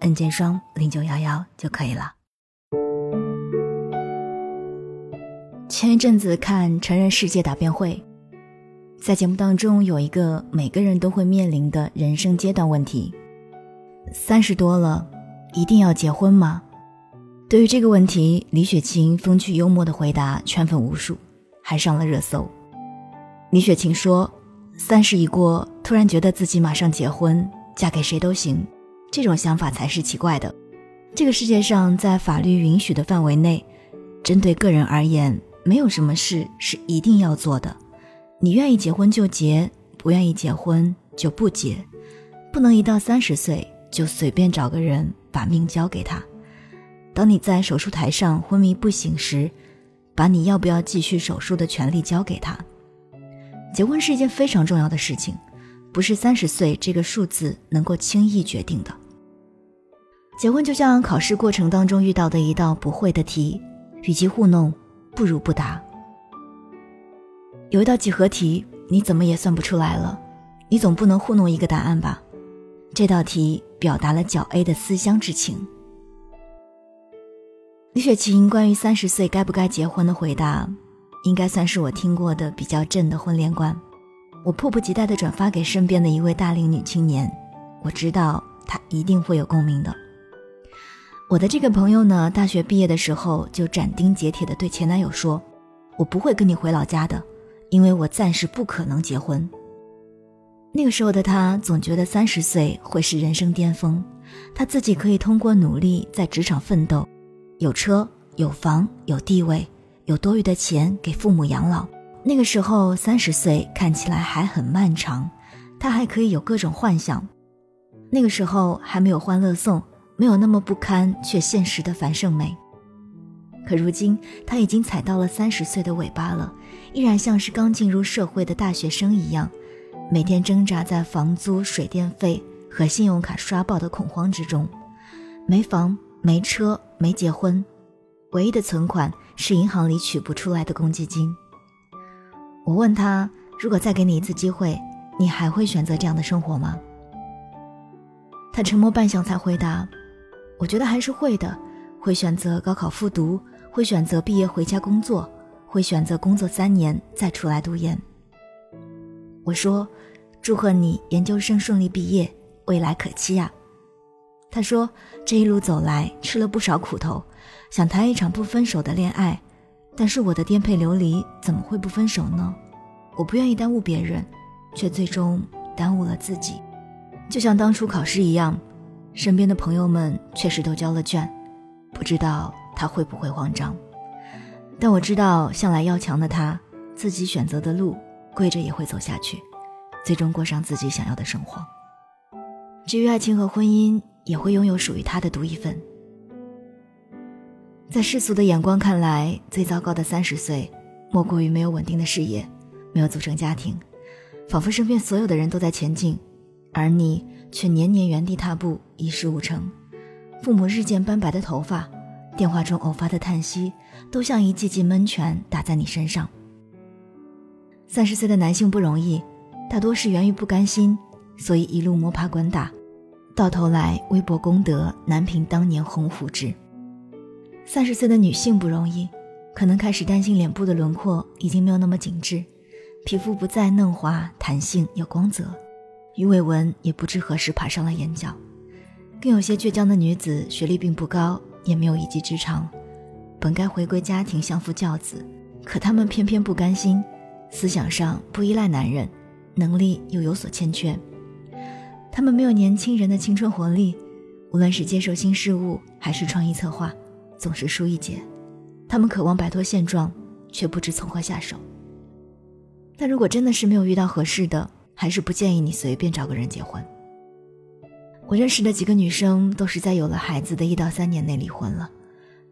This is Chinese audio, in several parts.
N 键双零九幺幺就可以了。前一阵子看《成人世界答辩会》，在节目当中有一个每个人都会面临的人生阶段问题：三十多了，一定要结婚吗？对于这个问题，李雪琴风趣幽默的回答圈粉无数，还上了热搜。李雪琴说：“三十一过，突然觉得自己马上结婚，嫁给谁都行。”这种想法才是奇怪的。这个世界上，在法律允许的范围内，针对个人而言，没有什么事是一定要做的。你愿意结婚就结，不愿意结婚就不结。不能一到三十岁就随便找个人把命交给他。当你在手术台上昏迷不醒时，把你要不要继续手术的权利交给他。结婚是一件非常重要的事情，不是三十岁这个数字能够轻易决定的。结婚就像考试过程当中遇到的一道不会的题，与其糊弄，不如不答。有一道几何题，你怎么也算不出来了，你总不能糊弄一个答案吧？这道题表达了角 A 的思乡之情。李雪琴关于三十岁该不该结婚的回答，应该算是我听过的比较正的婚恋观。我迫不及待地转发给身边的一位大龄女青年，我知道她一定会有共鸣的。我的这个朋友呢，大学毕业的时候就斩钉截铁地对前男友说：“我不会跟你回老家的，因为我暂时不可能结婚。”那个时候的他总觉得三十岁会是人生巅峰，他自己可以通过努力在职场奋斗，有车有房有地位，有多余的钱给父母养老。那个时候三十岁看起来还很漫长，他还可以有各种幻想。那个时候还没有欢乐颂。没有那么不堪却现实的樊胜美。可如今他已经踩到了三十岁的尾巴了，依然像是刚进入社会的大学生一样，每天挣扎在房租、水电费和信用卡刷爆的恐慌之中。没房、没车、没结婚，唯一的存款是银行里取不出来的公积金。我问他：“如果再给你一次机会，你还会选择这样的生活吗？”他沉默半晌才回答。我觉得还是会的，会选择高考复读，会选择毕业回家工作，会选择工作三年再出来读研。我说：“祝贺你研究生顺利毕业，未来可期呀。”他说：“这一路走来吃了不少苦头，想谈一场不分手的恋爱，但是我的颠沛流离怎么会不分手呢？我不愿意耽误别人，却最终耽误了自己，就像当初考试一样。”身边的朋友们确实都交了卷，不知道他会不会慌张。但我知道，向来要强的他，自己选择的路，跪着也会走下去，最终过上自己想要的生活。至于爱情和婚姻，也会拥有属于他的独一份。在世俗的眼光看来，最糟糕的三十岁，莫过于没有稳定的事业，没有组成家庭，仿佛身边所有的人都在前进，而你。却年年原地踏步，一事无成。父母日渐斑白的头发，电话中偶发的叹息，都像一记记闷拳打在你身上。三十岁的男性不容易，大多是源于不甘心，所以一路摸爬滚打，到头来微薄功德难平当年鸿鹄志。三十岁的女性不容易，可能开始担心脸部的轮廓已经没有那么紧致，皮肤不再嫩滑、弹性有光泽。鱼尾纹也不知何时爬上了眼角，更有些倔强的女子，学历并不高，也没有一技之长，本该回归家庭相夫教子，可她们偏偏不甘心，思想上不依赖男人，能力又有所欠缺。她们没有年轻人的青春活力，无论是接受新事物还是创意策划，总是输一截。她们渴望摆脱现状，却不知从何下手。但如果真的是没有遇到合适的，还是不建议你随便找个人结婚。我认识的几个女生都是在有了孩子的一到三年内离婚了，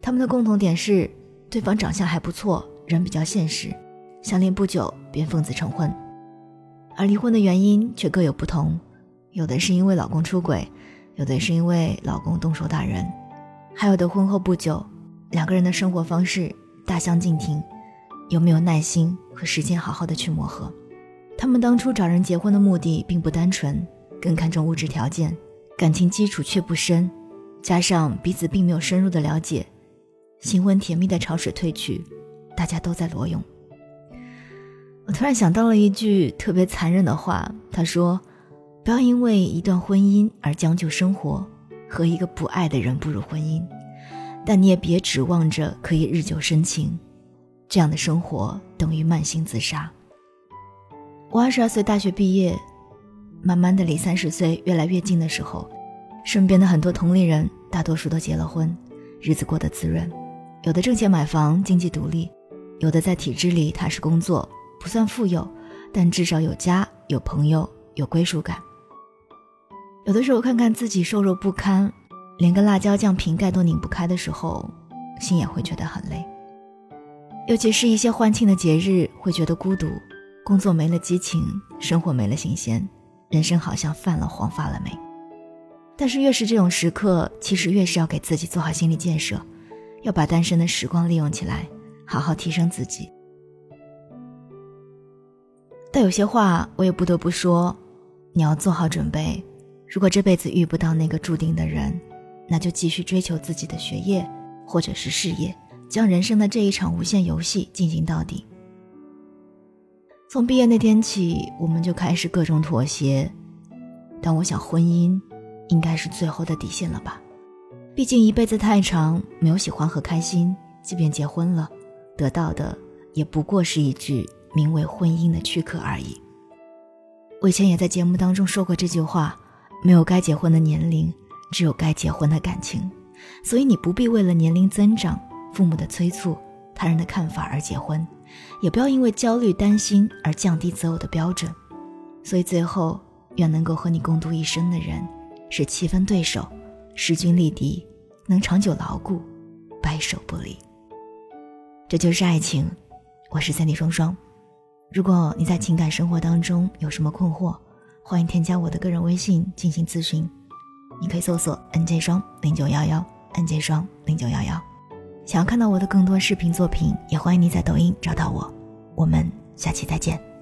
她们的共同点是，对方长相还不错，人比较现实，相恋不久便奉子成婚，而离婚的原因却各有不同，有的是因为老公出轨，有的是因为老公动手打人，还有的婚后不久，两个人的生活方式大相径庭，有没有耐心和时间好好的去磨合？他们当初找人结婚的目的并不单纯，更看重物质条件，感情基础却不深，加上彼此并没有深入的了解，新婚甜蜜的潮水退去，大家都在裸泳。我突然想到了一句特别残忍的话，他说：“不要因为一段婚姻而将就生活，和一个不爱的人步入婚姻，但你也别指望着可以日久生情，这样的生活等于慢性自杀。”我二十二岁大学毕业，慢慢的离三十岁越来越近的时候，身边的很多同龄人大多数都结了婚，日子过得滋润，有的挣钱买房，经济独立；有的在体制里踏实工作，不算富有，但至少有家、有朋友、有归属感。有的时候看看自己瘦弱不堪，连个辣椒酱瓶盖都拧不开的时候，心也会觉得很累。尤其是一些欢庆的节日，会觉得孤独。工作没了激情，生活没了新鲜，人生好像泛了黄发了霉。但是越是这种时刻，其实越是要给自己做好心理建设，要把单身的时光利用起来，好好提升自己。但有些话我也不得不说，你要做好准备。如果这辈子遇不到那个注定的人，那就继续追求自己的学业或者是事业，将人生的这一场无限游戏进行到底。从毕业那天起，我们就开始各种妥协，但我想婚姻应该是最后的底线了吧？毕竟一辈子太长，没有喜欢和开心，即便结婚了，得到的也不过是一句名为婚姻的躯壳而已。我以前也在节目当中说过这句话：没有该结婚的年龄，只有该结婚的感情。所以你不必为了年龄增长、父母的催促、他人的看法而结婚。也不要因为焦虑担心而降低择偶的标准，所以最后愿能够和你共度一生的人，是七分对手，势均力敌，能长久牢固，白首不离。这就是爱情，我是三弟双双。如果你在情感生活当中有什么困惑，欢迎添加我的个人微信进行咨询，你可以搜索 nj 双零九幺幺 nj 双零九幺幺。想要看到我的更多视频作品，也欢迎你在抖音找到我。我们下期再见。